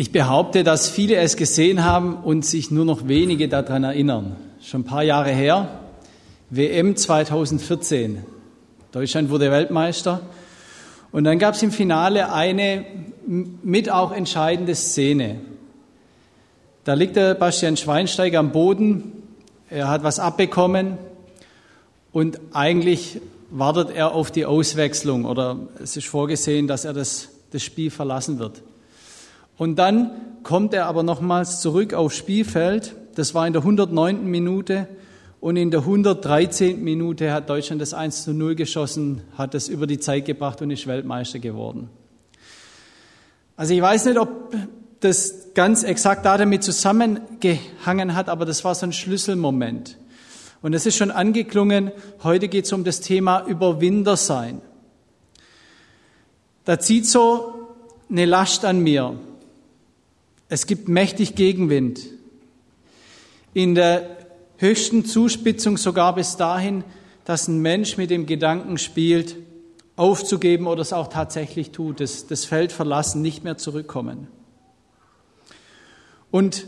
Ich behaupte, dass viele es gesehen haben und sich nur noch wenige daran erinnern. Schon ein paar Jahre her, WM 2014. Deutschland wurde Weltmeister. Und dann gab es im Finale eine mit auch entscheidende Szene. Da liegt der Bastian Schweinsteiger am Boden, er hat was abbekommen und eigentlich wartet er auf die Auswechslung oder es ist vorgesehen, dass er das, das Spiel verlassen wird. Und dann kommt er aber nochmals zurück aufs Spielfeld. Das war in der 109. Minute. Und in der 113. Minute hat Deutschland das 1 zu 0 geschossen, hat es über die Zeit gebracht und ist Weltmeister geworden. Also ich weiß nicht, ob das ganz exakt damit zusammengehangen hat, aber das war so ein Schlüsselmoment. Und es ist schon angeklungen, heute geht es um das Thema Überwinder sein. Da zieht so eine Last an mir. Es gibt mächtig Gegenwind. In der höchsten Zuspitzung sogar bis dahin, dass ein Mensch mit dem Gedanken spielt, aufzugeben oder es auch tatsächlich tut, das, das Feld verlassen, nicht mehr zurückkommen. Und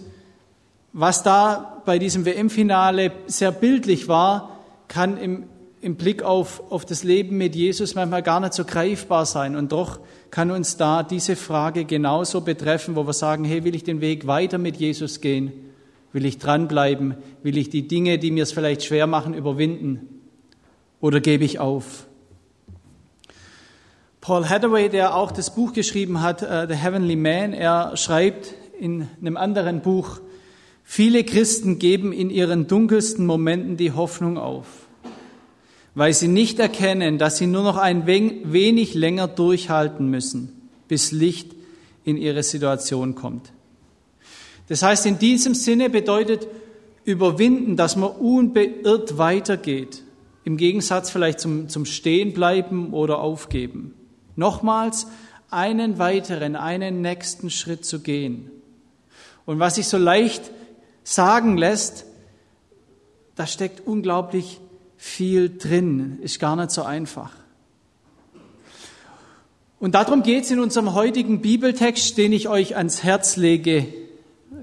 was da bei diesem WM-Finale sehr bildlich war, kann im, im Blick auf, auf das Leben mit Jesus manchmal gar nicht so greifbar sein. Und doch kann uns da diese Frage genauso betreffen, wo wir sagen, hey, will ich den Weg weiter mit Jesus gehen? Will ich dranbleiben? Will ich die Dinge, die mir es vielleicht schwer machen, überwinden? Oder gebe ich auf? Paul Hathaway, der auch das Buch geschrieben hat, uh, The Heavenly Man, er schreibt in einem anderen Buch, viele Christen geben in ihren dunkelsten Momenten die Hoffnung auf weil sie nicht erkennen, dass sie nur noch ein wenig länger durchhalten müssen, bis Licht in ihre Situation kommt. Das heißt, in diesem Sinne bedeutet überwinden, dass man unbeirrt weitergeht, im Gegensatz vielleicht zum, zum Stehenbleiben oder Aufgeben. Nochmals einen weiteren, einen nächsten Schritt zu gehen. Und was sich so leicht sagen lässt, da steckt unglaublich viel drin, ist gar nicht so einfach. Und darum geht es in unserem heutigen Bibeltext, den ich euch ans Herz lege,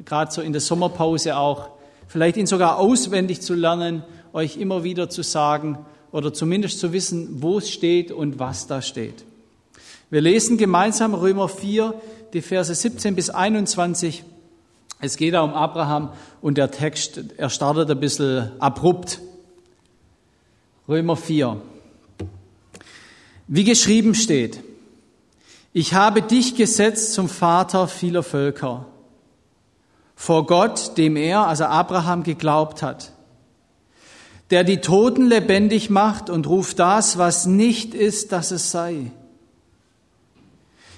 gerade so in der Sommerpause auch, vielleicht ihn sogar auswendig zu lernen, euch immer wieder zu sagen oder zumindest zu wissen, wo es steht und was da steht. Wir lesen gemeinsam Römer 4, die Verse 17 bis 21. Es geht da um Abraham und der Text, er startet ein bisschen abrupt. Römer 4. Wie geschrieben steht, ich habe dich gesetzt zum Vater vieler Völker, vor Gott, dem er, also Abraham, geglaubt hat, der die Toten lebendig macht und ruft das, was nicht ist, dass es sei.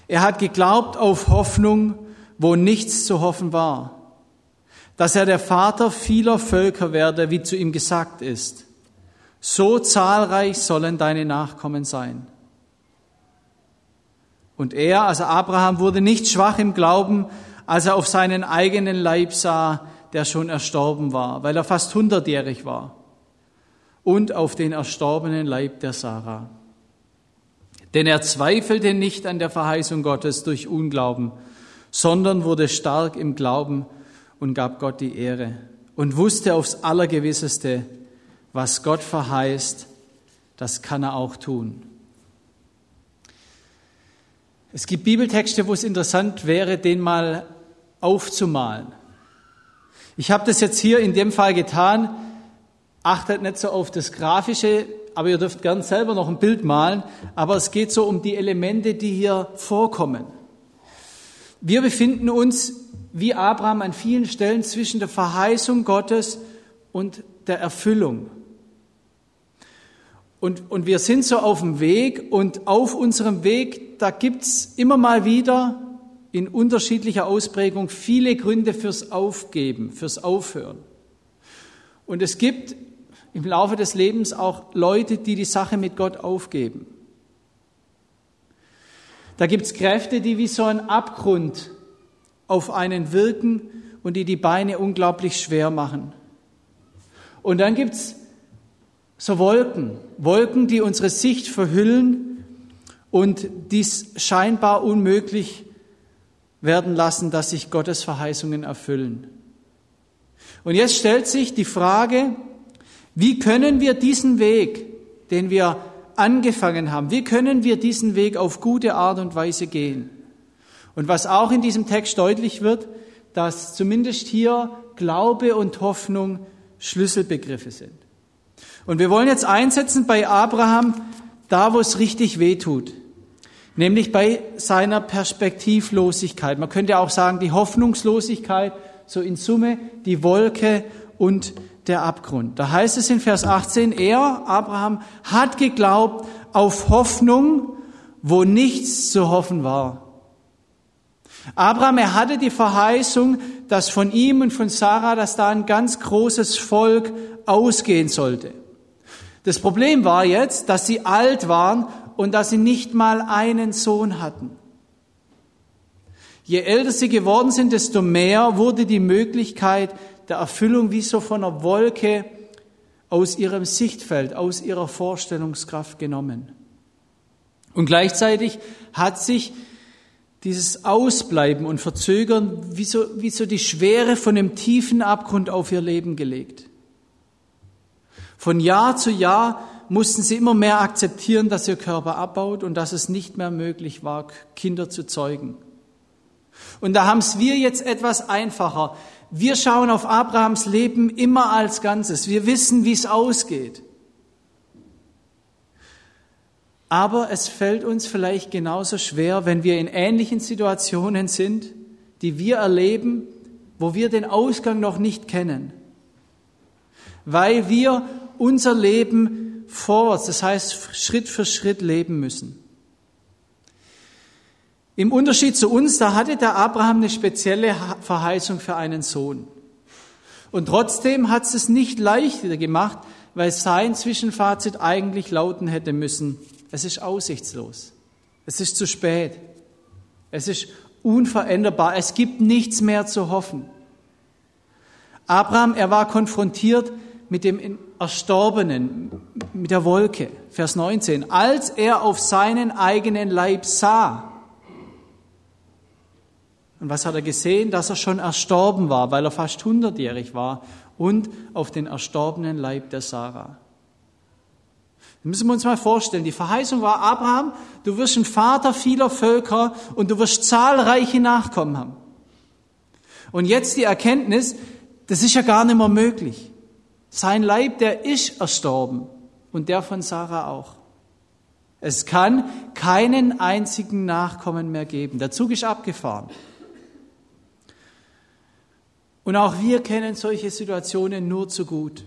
Er hat geglaubt auf Hoffnung, wo nichts zu hoffen war, dass er der Vater vieler Völker werde, wie zu ihm gesagt ist. So zahlreich sollen deine Nachkommen sein. Und er, also Abraham, wurde nicht schwach im Glauben, als er auf seinen eigenen Leib sah, der schon erstorben war, weil er fast hundertjährig war, und auf den erstorbenen Leib der Sarah. Denn er zweifelte nicht an der Verheißung Gottes durch Unglauben, sondern wurde stark im Glauben und gab Gott die Ehre und wusste aufs Allergewisseste, was Gott verheißt, das kann er auch tun. Es gibt Bibeltexte, wo es interessant wäre, den mal aufzumalen. Ich habe das jetzt hier in dem Fall getan. Achtet nicht so auf das Grafische, aber ihr dürft gern selber noch ein Bild malen. Aber es geht so um die Elemente, die hier vorkommen. Wir befinden uns wie Abraham an vielen Stellen zwischen der Verheißung Gottes und der Erfüllung. Und, und wir sind so auf dem Weg und auf unserem Weg, da gibt's immer mal wieder in unterschiedlicher Ausprägung viele Gründe fürs Aufgeben, fürs Aufhören. Und es gibt im Laufe des Lebens auch Leute, die die Sache mit Gott aufgeben. Da gibt's Kräfte, die wie so ein Abgrund auf einen wirken und die die Beine unglaublich schwer machen. Und dann gibt's so Wolken, Wolken, die unsere Sicht verhüllen und dies scheinbar unmöglich werden lassen, dass sich Gottes Verheißungen erfüllen. Und jetzt stellt sich die Frage, wie können wir diesen Weg, den wir angefangen haben, wie können wir diesen Weg auf gute Art und Weise gehen? Und was auch in diesem Text deutlich wird, dass zumindest hier Glaube und Hoffnung Schlüsselbegriffe sind. Und wir wollen jetzt einsetzen bei Abraham da, wo es richtig weh tut, nämlich bei seiner Perspektivlosigkeit. Man könnte auch sagen, die Hoffnungslosigkeit, so in Summe die Wolke und der Abgrund. Da heißt es in Vers 18, er, Abraham, hat geglaubt auf Hoffnung, wo nichts zu hoffen war. Abraham, er hatte die Verheißung, dass von ihm und von Sarah, dass da ein ganz großes Volk ausgehen sollte. Das Problem war jetzt, dass sie alt waren und dass sie nicht mal einen Sohn hatten. Je älter sie geworden sind, desto mehr wurde die Möglichkeit der Erfüllung wie so von einer Wolke aus ihrem Sichtfeld, aus ihrer Vorstellungskraft genommen. Und gleichzeitig hat sich dieses Ausbleiben und Verzögern wie so, wie so die Schwere von einem tiefen Abgrund auf ihr Leben gelegt. Von Jahr zu Jahr mussten sie immer mehr akzeptieren, dass ihr Körper abbaut und dass es nicht mehr möglich war, Kinder zu zeugen. Und da haben es wir jetzt etwas einfacher. Wir schauen auf Abrahams Leben immer als Ganzes. Wir wissen, wie es ausgeht. Aber es fällt uns vielleicht genauso schwer, wenn wir in ähnlichen Situationen sind, die wir erleben, wo wir den Ausgang noch nicht kennen, weil wir unser Leben vorwärts, das heißt Schritt für Schritt leben müssen. Im Unterschied zu uns, da hatte der Abraham eine spezielle Verheißung für einen Sohn. Und trotzdem hat es es nicht leichter gemacht, weil sein Zwischenfazit eigentlich lauten hätte müssen, es ist aussichtslos. Es ist zu spät. Es ist unveränderbar. Es gibt nichts mehr zu hoffen. Abraham, er war konfrontiert mit dem Erstorbenen, mit der Wolke. Vers 19. Als er auf seinen eigenen Leib sah. Und was hat er gesehen? Dass er schon erstorben war, weil er fast hundertjährig war und auf den erstorbenen Leib der Sarah. Das müssen wir uns mal vorstellen. Die Verheißung war Abraham, du wirst ein Vater vieler Völker und du wirst zahlreiche Nachkommen haben. Und jetzt die Erkenntnis, das ist ja gar nicht mehr möglich. Sein Leib, der ist erstorben und der von Sarah auch. Es kann keinen einzigen Nachkommen mehr geben. Der Zug ist abgefahren. Und auch wir kennen solche Situationen nur zu gut,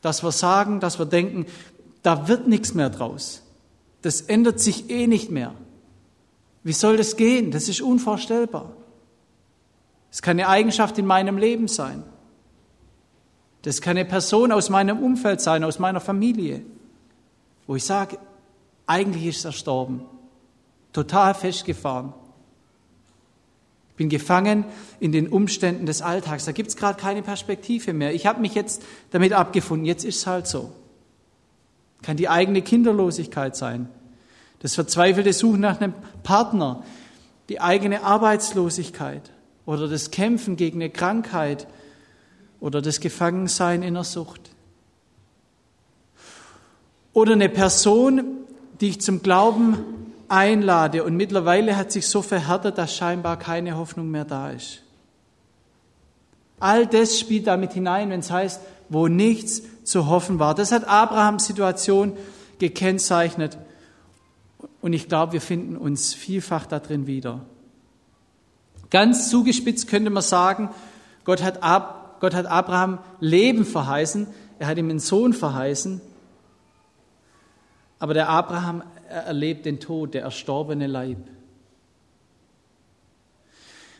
dass wir sagen, dass wir denken, da wird nichts mehr draus. Das ändert sich eh nicht mehr. Wie soll das gehen? Das ist unvorstellbar. Es kann eine Eigenschaft in meinem Leben sein. Das kann eine Person aus meinem Umfeld sein, aus meiner Familie, wo ich sage, eigentlich ist er gestorben, total festgefahren. Ich bin gefangen in den Umständen des Alltags. Da gibt es gerade keine Perspektive mehr. Ich habe mich jetzt damit abgefunden. Jetzt ist es halt so. Kann die eigene Kinderlosigkeit sein, das verzweifelte Suchen nach einem Partner, die eigene Arbeitslosigkeit oder das Kämpfen gegen eine Krankheit oder das Gefangensein in der Sucht. Oder eine Person, die ich zum Glauben einlade und mittlerweile hat sich so verhärtet, dass scheinbar keine Hoffnung mehr da ist. All das spielt damit hinein, wenn es heißt, wo nichts zu hoffen war. Das hat Abrahams Situation gekennzeichnet. Und ich glaube, wir finden uns vielfach darin wieder. Ganz zugespitzt könnte man sagen, Gott hat, Ab, Gott hat Abraham Leben verheißen, er hat ihm einen Sohn verheißen, aber der Abraham erlebt den Tod, der erstorbene Leib.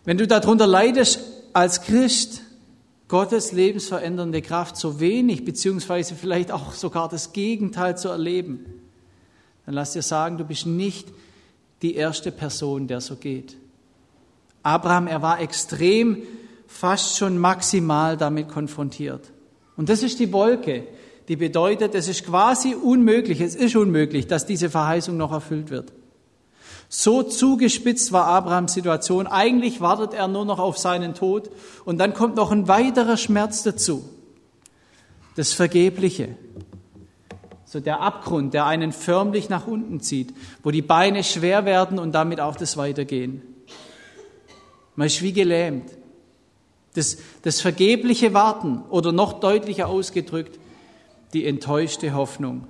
Wenn du darunter leidest als Christ, Gottes lebensverändernde Kraft so wenig, beziehungsweise vielleicht auch sogar das Gegenteil zu erleben, dann lass dir sagen, du bist nicht die erste Person, der so geht. Abraham, er war extrem, fast schon maximal damit konfrontiert. Und das ist die Wolke, die bedeutet, es ist quasi unmöglich, es ist unmöglich, dass diese Verheißung noch erfüllt wird. So zugespitzt war Abrahams Situation. Eigentlich wartet er nur noch auf seinen Tod. Und dann kommt noch ein weiterer Schmerz dazu. Das Vergebliche. So der Abgrund, der einen förmlich nach unten zieht, wo die Beine schwer werden und damit auch das Weitergehen. Man ist wie gelähmt. Das, das vergebliche Warten oder noch deutlicher ausgedrückt, die enttäuschte Hoffnung.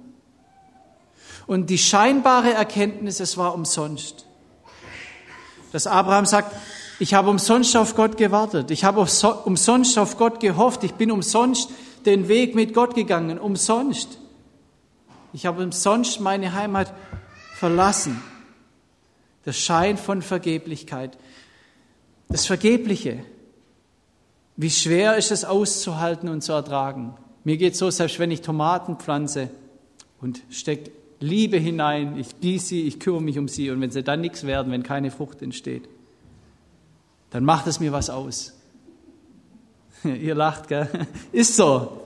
Und die scheinbare Erkenntnis, es war umsonst. Dass Abraham sagt, ich habe umsonst auf Gott gewartet, ich habe umsonst auf Gott gehofft, ich bin umsonst den Weg mit Gott gegangen, umsonst. Ich habe umsonst meine Heimat verlassen. Der Schein von Vergeblichkeit. Das Vergebliche. Wie schwer ist es auszuhalten und zu ertragen. Mir geht so, selbst wenn ich Tomaten pflanze und stecke Liebe hinein, ich gieße sie, ich kümmere mich um sie und wenn sie dann nichts werden, wenn keine Frucht entsteht, dann macht es mir was aus. Ihr lacht, gell? Ist so.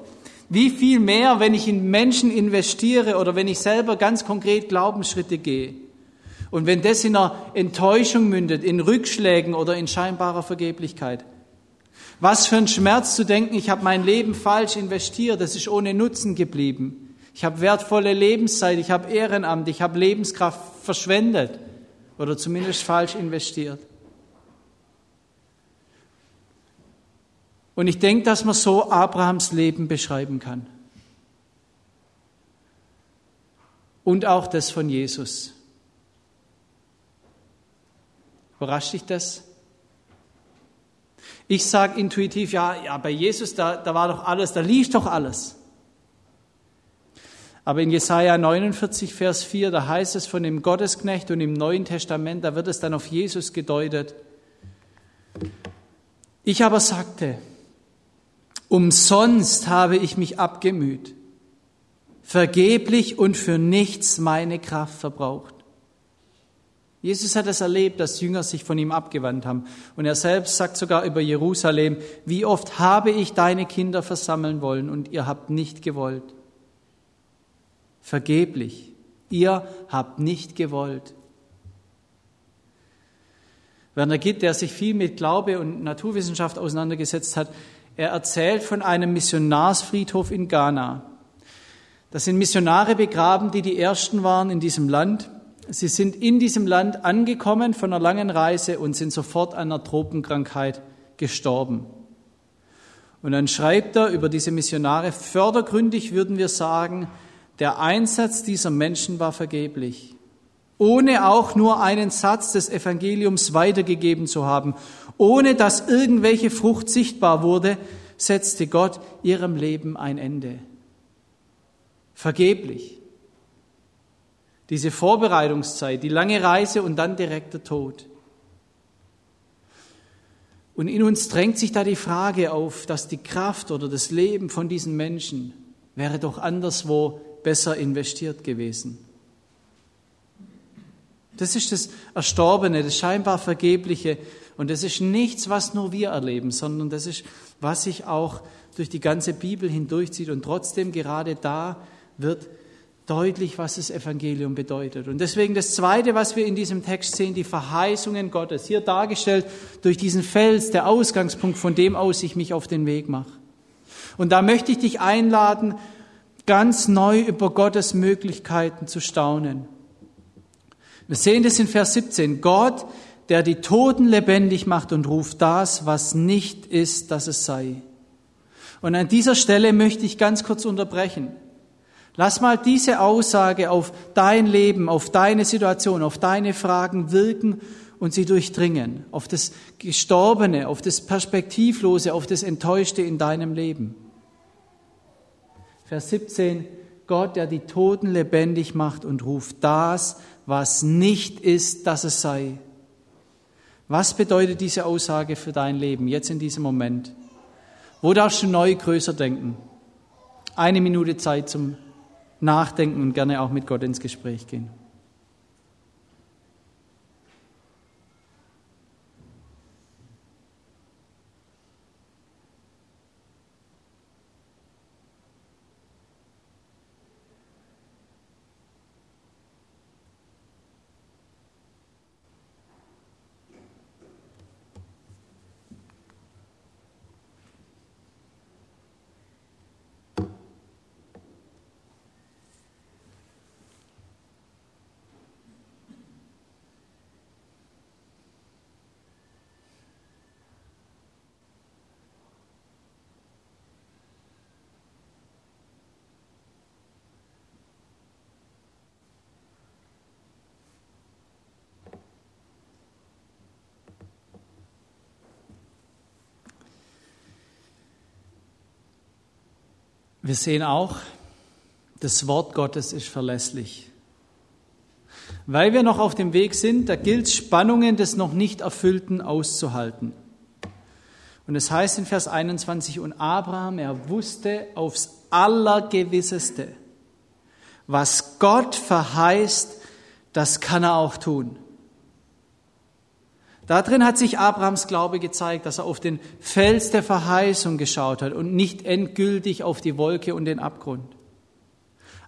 Wie viel mehr, wenn ich in Menschen investiere oder wenn ich selber ganz konkret Glaubensschritte gehe. Und wenn das in einer Enttäuschung mündet, in Rückschlägen oder in scheinbarer Vergeblichkeit. Was für ein Schmerz zu denken, ich habe mein Leben falsch investiert, das ist ohne Nutzen geblieben. Ich habe wertvolle Lebenszeit, ich habe Ehrenamt, ich habe Lebenskraft verschwendet oder zumindest falsch investiert. Und ich denke, dass man so Abrahams Leben beschreiben kann. Und auch das von Jesus. Überrascht dich das? Ich sage intuitiv, ja, ja, bei Jesus, da, da war doch alles, da lief doch alles. Aber in Jesaja 49, Vers 4, da heißt es von dem Gottesknecht und im Neuen Testament, da wird es dann auf Jesus gedeutet. Ich aber sagte, Umsonst habe ich mich abgemüht, vergeblich und für nichts meine Kraft verbraucht. Jesus hat es erlebt, dass Jünger sich von ihm abgewandt haben. Und er selbst sagt sogar über Jerusalem, wie oft habe ich deine Kinder versammeln wollen und ihr habt nicht gewollt. Vergeblich. Ihr habt nicht gewollt. Werner Gitt, der sich viel mit Glaube und Naturwissenschaft auseinandergesetzt hat, er erzählt von einem Missionarsfriedhof in Ghana. Das sind Missionare begraben, die die ersten waren in diesem Land. Sie sind in diesem Land angekommen von einer langen Reise und sind sofort an einer Tropenkrankheit gestorben. Und dann schreibt er über diese Missionare, fördergründig würden wir sagen, der Einsatz dieser Menschen war vergeblich, ohne auch nur einen Satz des Evangeliums weitergegeben zu haben ohne dass irgendwelche Frucht sichtbar wurde, setzte Gott ihrem Leben ein Ende. Vergeblich. Diese Vorbereitungszeit, die lange Reise und dann direkt der Tod. Und in uns drängt sich da die Frage auf, dass die Kraft oder das Leben von diesen Menschen wäre doch anderswo besser investiert gewesen. Das ist das Erstorbene, das scheinbar Vergebliche, und das ist nichts, was nur wir erleben, sondern das ist, was sich auch durch die ganze Bibel hindurchzieht. Und trotzdem gerade da wird deutlich, was das Evangelium bedeutet. Und deswegen das Zweite, was wir in diesem Text sehen, die Verheißungen Gottes, hier dargestellt durch diesen Fels, der Ausgangspunkt, von dem aus ich mich auf den Weg mache. Und da möchte ich dich einladen, ganz neu über Gottes Möglichkeiten zu staunen. Wir sehen das in Vers 17. Gott der die Toten lebendig macht und ruft das, was nicht ist, dass es sei. Und an dieser Stelle möchte ich ganz kurz unterbrechen. Lass mal diese Aussage auf dein Leben, auf deine Situation, auf deine Fragen wirken und sie durchdringen, auf das Gestorbene, auf das Perspektivlose, auf das Enttäuschte in deinem Leben. Vers 17, Gott, der die Toten lebendig macht und ruft das, was nicht ist, dass es sei. Was bedeutet diese Aussage für dein Leben jetzt in diesem Moment? Wo darfst du neu größer denken? Eine Minute Zeit zum Nachdenken und gerne auch mit Gott ins Gespräch gehen. Wir sehen auch, das Wort Gottes ist verlässlich. Weil wir noch auf dem Weg sind, da gilt Spannungen des noch nicht Erfüllten auszuhalten. Und es heißt in Vers 21, und Abraham, er wusste aufs Allergewisseste, was Gott verheißt, das kann er auch tun. Darin hat sich Abrahams Glaube gezeigt, dass er auf den Fels der Verheißung geschaut hat und nicht endgültig auf die Wolke und den Abgrund.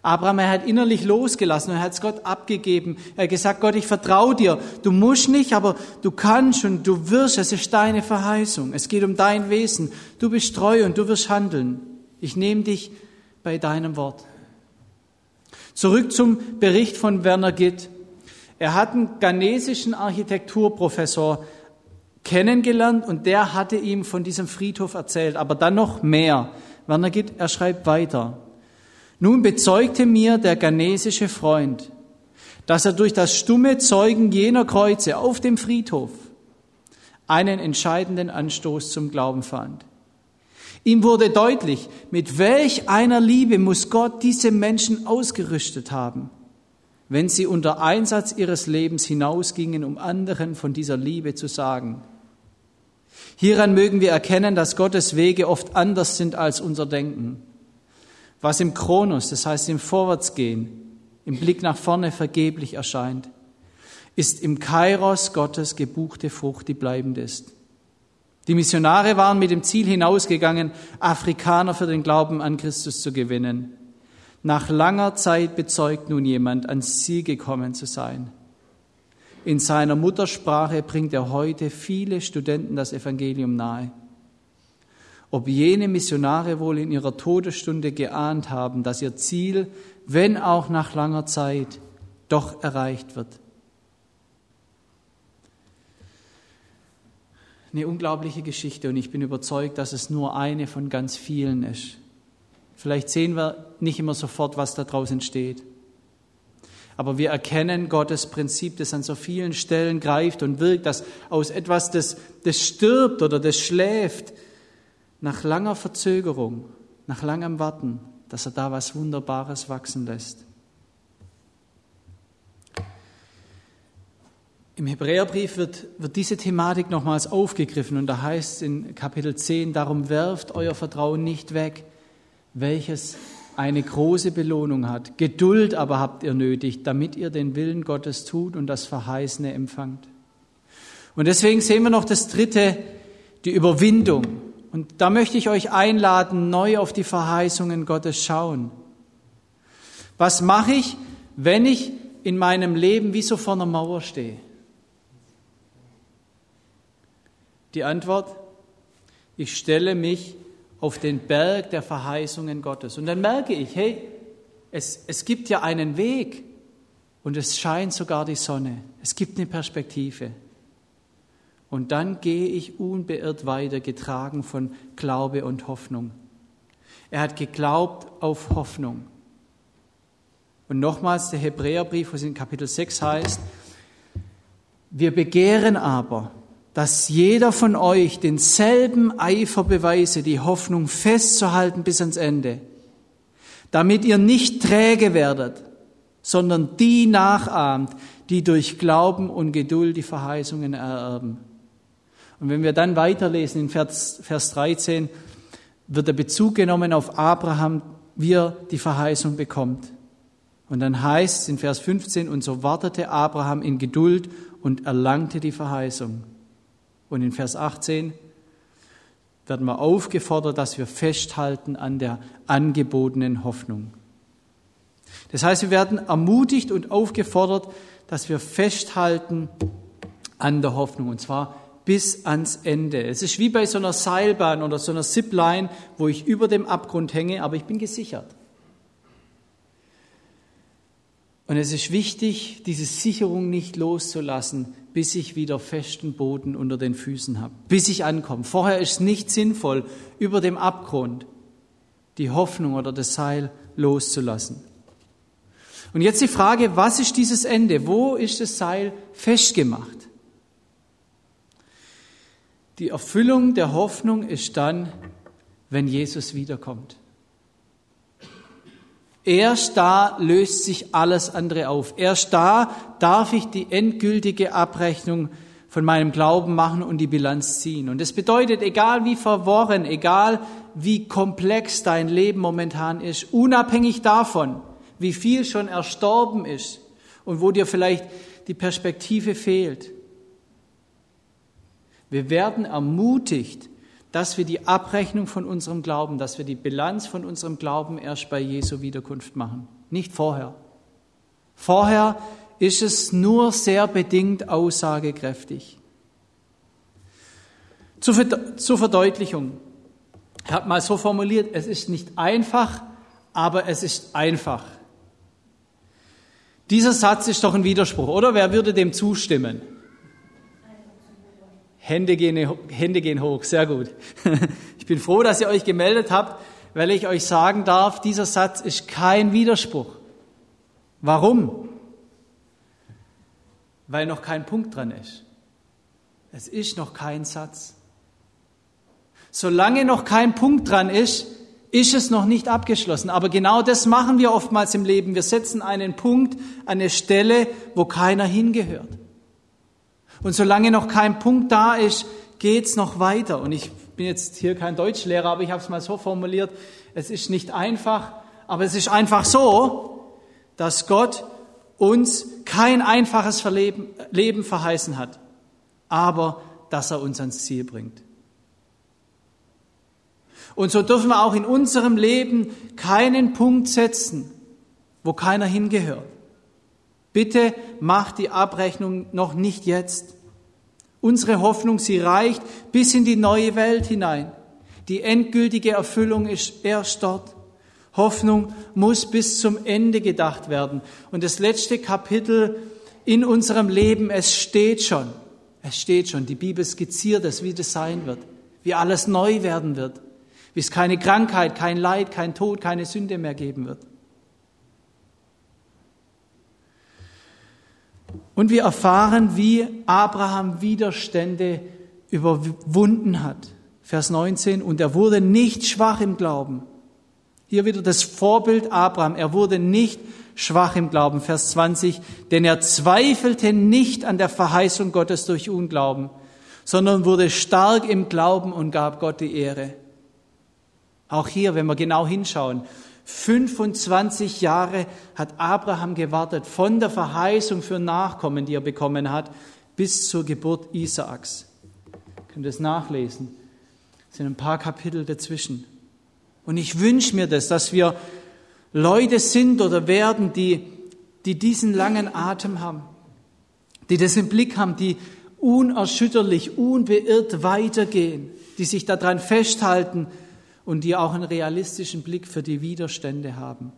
Abraham, er hat innerlich losgelassen und er hat es Gott abgegeben. Er hat gesagt, Gott, ich vertraue dir. Du musst nicht, aber du kannst und du wirst. Es ist deine Verheißung. Es geht um dein Wesen. Du bist treu und du wirst handeln. Ich nehme dich bei deinem Wort. Zurück zum Bericht von Werner Gitt. Er hat einen ghanesischen Architekturprofessor kennengelernt und der hatte ihm von diesem Friedhof erzählt, aber dann noch mehr. Werner Gitt, er schreibt weiter. Nun bezeugte mir der ghanesische Freund, dass er durch das stumme Zeugen jener Kreuze auf dem Friedhof einen entscheidenden Anstoß zum Glauben fand. Ihm wurde deutlich, mit welch einer Liebe muss Gott diese Menschen ausgerüstet haben, wenn sie unter Einsatz ihres Lebens hinausgingen, um anderen von dieser Liebe zu sagen. Hieran mögen wir erkennen, dass Gottes Wege oft anders sind als unser Denken. Was im Kronos, das heißt im Vorwärtsgehen, im Blick nach vorne vergeblich erscheint, ist im Kairos Gottes gebuchte Frucht, die bleibend ist. Die Missionare waren mit dem Ziel hinausgegangen, Afrikaner für den Glauben an Christus zu gewinnen. Nach langer Zeit bezeugt nun jemand, ans Ziel gekommen zu sein. In seiner Muttersprache bringt er heute viele Studenten das Evangelium nahe ob jene Missionare wohl in ihrer Todesstunde geahnt haben, dass ihr Ziel, wenn auch nach langer Zeit, doch erreicht wird. Eine unglaubliche Geschichte und ich bin überzeugt, dass es nur eine von ganz vielen ist. Vielleicht sehen wir nicht immer sofort, was da draußen steht. Aber wir erkennen Gottes Prinzip, das an so vielen Stellen greift und wirkt, dass aus etwas, das, das stirbt oder das schläft, nach langer Verzögerung, nach langem Warten, dass er da was Wunderbares wachsen lässt. Im Hebräerbrief wird, wird diese Thematik nochmals aufgegriffen und da heißt es in Kapitel 10, darum werft euer Vertrauen nicht weg, welches eine große Belohnung hat. Geduld aber habt ihr nötig, damit ihr den Willen Gottes tut und das Verheißene empfangt. Und deswegen sehen wir noch das dritte, die Überwindung. Und da möchte ich euch einladen, neu auf die Verheißungen Gottes schauen. Was mache ich, wenn ich in meinem Leben wie so vor einer Mauer stehe? Die Antwort, ich stelle mich auf den Berg der Verheißungen Gottes. Und dann merke ich, hey, es, es gibt ja einen Weg und es scheint sogar die Sonne. Es gibt eine Perspektive. Und dann gehe ich unbeirrt weiter, getragen von Glaube und Hoffnung. Er hat geglaubt auf Hoffnung. Und nochmals der Hebräerbrief, was in Kapitel 6 heißt, wir begehren aber, dass jeder von euch denselben Eifer beweise, die Hoffnung festzuhalten bis ans Ende, damit ihr nicht träge werdet, sondern die nachahmt, die durch Glauben und Geduld die Verheißungen ererben. Und wenn wir dann weiterlesen in Vers, Vers 13, wird der Bezug genommen auf Abraham, wie er die Verheißung bekommt. Und dann heißt es in Vers 15, und so wartete Abraham in Geduld und erlangte die Verheißung. Und in Vers 18 werden wir aufgefordert, dass wir festhalten an der angebotenen Hoffnung. Das heißt, wir werden ermutigt und aufgefordert, dass wir festhalten an der Hoffnung. Und zwar bis ans Ende. Es ist wie bei so einer Seilbahn oder so einer Zipline, wo ich über dem Abgrund hänge, aber ich bin gesichert. Und es ist wichtig, diese Sicherung nicht loszulassen, bis ich wieder festen Boden unter den Füßen habe, bis ich ankomme. Vorher ist es nicht sinnvoll, über dem Abgrund die Hoffnung oder das Seil loszulassen. Und jetzt die Frage, was ist dieses Ende? Wo ist das Seil festgemacht? Die Erfüllung der Hoffnung ist dann, wenn Jesus wiederkommt. Erst da löst sich alles andere auf. Erst da darf ich die endgültige Abrechnung von meinem Glauben machen und die Bilanz ziehen. Und das bedeutet, egal wie verworren, egal wie komplex dein Leben momentan ist, unabhängig davon, wie viel schon erstorben ist und wo dir vielleicht die Perspektive fehlt. Wir werden ermutigt, dass wir die Abrechnung von unserem Glauben, dass wir die Bilanz von unserem Glauben erst bei Jesu Wiederkunft machen, nicht vorher. Vorher ist es nur sehr bedingt aussagekräftig. Zur, Verdeutlichung. Ich habe mal so formuliert, es ist nicht einfach, aber es ist einfach. Dieser Satz ist doch ein Widerspruch, oder? Wer würde dem zustimmen? Hände gehen, Hände gehen hoch, sehr gut. Ich bin froh, dass ihr euch gemeldet habt, weil ich euch sagen darf, dieser Satz ist kein Widerspruch. Warum? Weil noch kein Punkt dran ist. Es ist noch kein Satz. Solange noch kein Punkt dran ist, ist es noch nicht abgeschlossen. Aber genau das machen wir oftmals im Leben. Wir setzen einen Punkt, eine Stelle, wo keiner hingehört. Und solange noch kein Punkt da ist, geht's noch weiter. Und ich bin jetzt hier kein Deutschlehrer, aber ich habe es mal so formuliert, es ist nicht einfach, aber es ist einfach so, dass Gott uns kein einfaches Leben verheißen hat, aber dass er uns ans Ziel bringt. Und so dürfen wir auch in unserem Leben keinen Punkt setzen, wo keiner hingehört. Bitte macht die Abrechnung noch nicht jetzt. Unsere Hoffnung, sie reicht bis in die neue Welt hinein. Die endgültige Erfüllung ist erst dort. Hoffnung muss bis zum Ende gedacht werden. Und das letzte Kapitel in unserem Leben, es steht schon. Es steht schon. Die Bibel skizziert es, wie das sein wird. Wie alles neu werden wird. Wie es keine Krankheit, kein Leid, kein Tod, keine Sünde mehr geben wird. Und wir erfahren, wie Abraham Widerstände überwunden hat. Vers 19, und er wurde nicht schwach im Glauben. Hier wieder das Vorbild Abraham. Er wurde nicht schwach im Glauben. Vers 20, denn er zweifelte nicht an der Verheißung Gottes durch Unglauben, sondern wurde stark im Glauben und gab Gott die Ehre. Auch hier, wenn wir genau hinschauen, 25 Jahre hat Abraham gewartet von der Verheißung für Nachkommen, die er bekommen hat, bis zur Geburt Isaaks. Ihr könnt das nachlesen. Es sind ein paar Kapitel dazwischen. Und ich wünsche mir das, dass wir Leute sind oder werden, die, die diesen langen Atem haben, die das im Blick haben, die unerschütterlich, unbeirrt weitergehen, die sich daran festhalten, und die auch einen realistischen Blick für die Widerstände haben.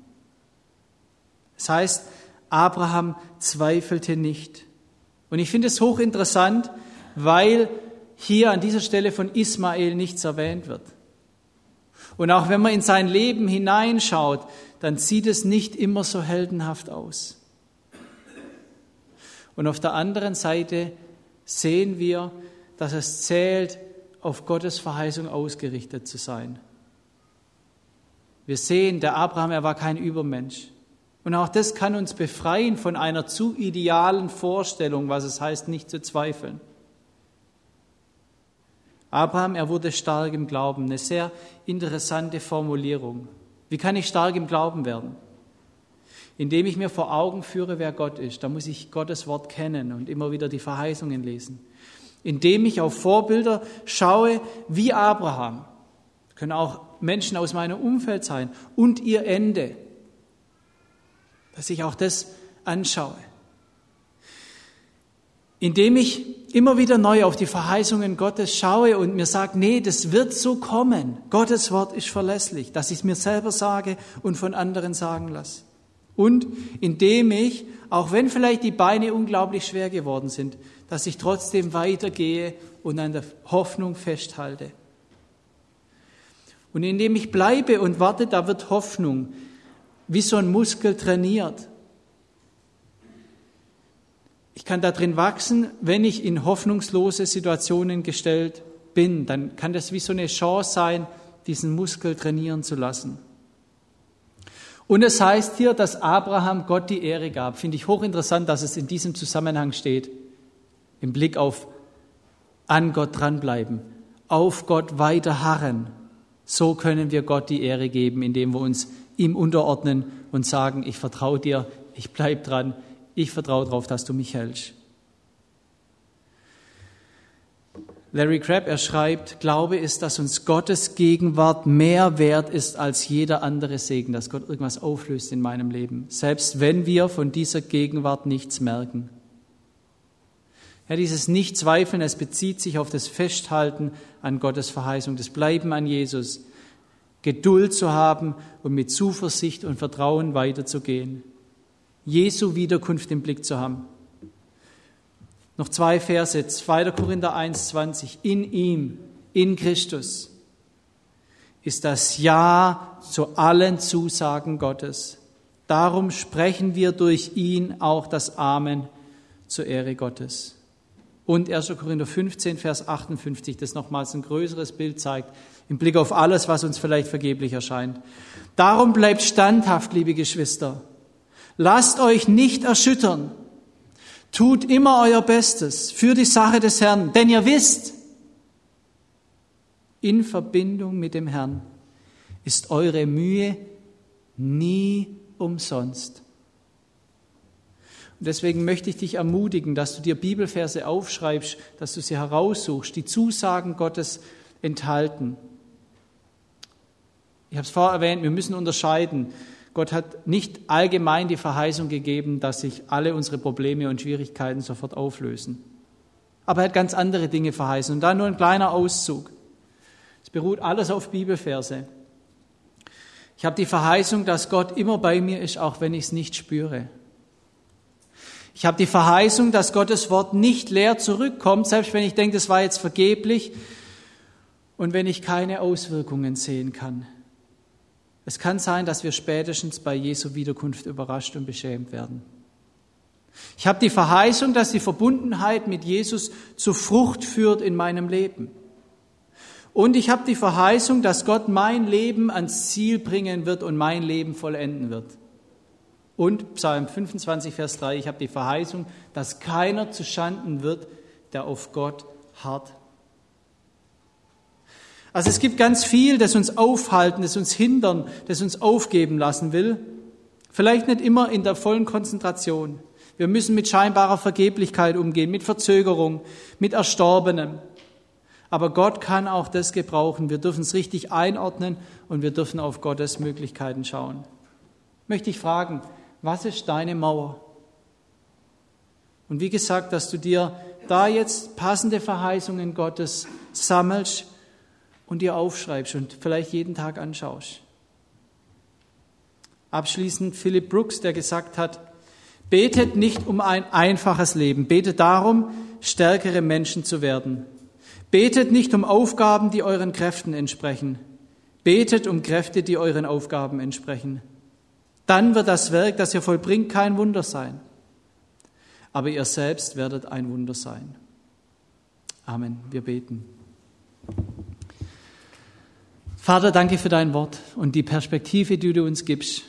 Das heißt, Abraham zweifelte nicht. Und ich finde es hochinteressant, weil hier an dieser Stelle von Ismael nichts erwähnt wird. Und auch wenn man in sein Leben hineinschaut, dann sieht es nicht immer so heldenhaft aus. Und auf der anderen Seite sehen wir, dass es zählt, auf Gottes Verheißung ausgerichtet zu sein. Wir sehen, der Abraham, er war kein Übermensch. Und auch das kann uns befreien von einer zu idealen Vorstellung, was es heißt, nicht zu zweifeln. Abraham, er wurde stark im Glauben. Eine sehr interessante Formulierung. Wie kann ich stark im Glauben werden? Indem ich mir vor Augen führe, wer Gott ist. Da muss ich Gottes Wort kennen und immer wieder die Verheißungen lesen. Indem ich auf Vorbilder schaue, wie Abraham. Können auch Menschen aus meinem Umfeld sein und ihr Ende, dass ich auch das anschaue. Indem ich immer wieder neu auf die Verheißungen Gottes schaue und mir sage, nee, das wird so kommen. Gottes Wort ist verlässlich, dass ich es mir selber sage und von anderen sagen lasse. Und indem ich, auch wenn vielleicht die Beine unglaublich schwer geworden sind, dass ich trotzdem weitergehe und an der Hoffnung festhalte. Und indem ich bleibe und warte, da wird Hoffnung wie so ein Muskel trainiert. Ich kann darin wachsen, wenn ich in hoffnungslose Situationen gestellt bin. Dann kann das wie so eine Chance sein, diesen Muskel trainieren zu lassen. Und es heißt hier, dass Abraham Gott die Ehre gab. Finde ich hochinteressant, dass es in diesem Zusammenhang steht. Im Blick auf an Gott dranbleiben, auf Gott weiter harren. So können wir Gott die Ehre geben, indem wir uns ihm unterordnen und sagen, ich vertraue dir, ich bleibe dran, ich vertraue darauf, dass du mich hältst. Larry Crabb, er schreibt, Glaube ist, dass uns Gottes Gegenwart mehr wert ist als jeder andere Segen, dass Gott irgendwas auflöst in meinem Leben, selbst wenn wir von dieser Gegenwart nichts merken. Ja, dieses Nichtzweifeln, es bezieht sich auf das Festhalten an Gottes Verheißung, das Bleiben an Jesus, Geduld zu haben und mit Zuversicht und Vertrauen weiterzugehen, Jesu Wiederkunft im Blick zu haben. Noch zwei Verse, 2. Korinther 1, 20. In ihm, in Christus, ist das Ja zu allen Zusagen Gottes. Darum sprechen wir durch ihn auch das Amen zur Ehre Gottes. Und 1. Korinther 15, Vers 58, das nochmals ein größeres Bild zeigt, im Blick auf alles, was uns vielleicht vergeblich erscheint. Darum bleibt standhaft, liebe Geschwister. Lasst euch nicht erschüttern. Tut immer euer Bestes für die Sache des Herrn, denn ihr wisst, in Verbindung mit dem Herrn ist eure Mühe nie umsonst. Und deswegen möchte ich dich ermutigen, dass du dir Bibelverse aufschreibst, dass du sie heraussuchst, die Zusagen Gottes enthalten. Ich habe es vorher erwähnt, wir müssen unterscheiden Gott hat nicht allgemein die Verheißung gegeben, dass sich alle unsere Probleme und Schwierigkeiten sofort auflösen. Aber er hat ganz andere Dinge verheißen. Und da nur ein kleiner Auszug. Es beruht alles auf Bibelverse. Ich habe die Verheißung, dass Gott immer bei mir ist, auch wenn ich es nicht spüre. Ich habe die Verheißung, dass Gottes Wort nicht leer zurückkommt, selbst wenn ich denke, das war jetzt vergeblich und wenn ich keine Auswirkungen sehen kann. Es kann sein, dass wir spätestens bei Jesu Wiederkunft überrascht und beschämt werden. Ich habe die Verheißung, dass die Verbundenheit mit Jesus zu Frucht führt in meinem Leben. Und ich habe die Verheißung, dass Gott mein Leben ans Ziel bringen wird und mein Leben vollenden wird. Und Psalm 25, Vers 3, ich habe die Verheißung, dass keiner zu Schanden wird, der auf Gott hart also es gibt ganz viel, das uns aufhalten, das uns hindern, das uns aufgeben lassen will. Vielleicht nicht immer in der vollen Konzentration. Wir müssen mit scheinbarer Vergeblichkeit umgehen, mit Verzögerung, mit Erstorbenem. Aber Gott kann auch das gebrauchen. Wir dürfen es richtig einordnen und wir dürfen auf Gottes Möglichkeiten schauen. Möchte ich fragen, was ist deine Mauer? Und wie gesagt, dass du dir da jetzt passende Verheißungen Gottes sammelst und dir aufschreibst und vielleicht jeden Tag anschaust. Abschließend Philip Brooks, der gesagt hat, betet nicht um ein einfaches Leben, betet darum, stärkere Menschen zu werden. Betet nicht um Aufgaben, die euren Kräften entsprechen. Betet um Kräfte, die euren Aufgaben entsprechen. Dann wird das Werk, das ihr vollbringt, kein Wunder sein. Aber ihr selbst werdet ein Wunder sein. Amen. Wir beten. Vater, danke für dein Wort und die Perspektive, die du uns gibst.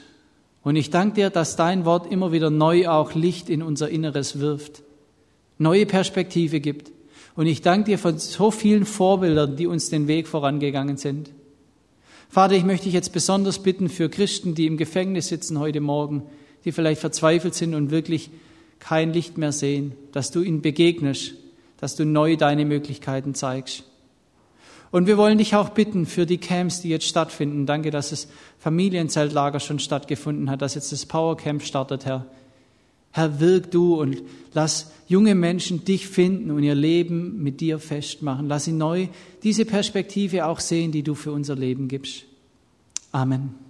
Und ich danke dir, dass dein Wort immer wieder neu auch Licht in unser Inneres wirft, neue Perspektive gibt. Und ich danke dir von so vielen Vorbildern, die uns den Weg vorangegangen sind. Vater, ich möchte dich jetzt besonders bitten für Christen, die im Gefängnis sitzen heute Morgen, die vielleicht verzweifelt sind und wirklich kein Licht mehr sehen, dass du ihnen begegnest, dass du neu deine Möglichkeiten zeigst. Und wir wollen dich auch bitten für die Camps, die jetzt stattfinden. Danke, dass das Familienzeltlager schon stattgefunden hat, dass jetzt das Powercamp startet, Herr. Herr, wirk du und lass junge Menschen dich finden und ihr Leben mit dir festmachen. Lass sie neu diese Perspektive auch sehen, die du für unser Leben gibst. Amen.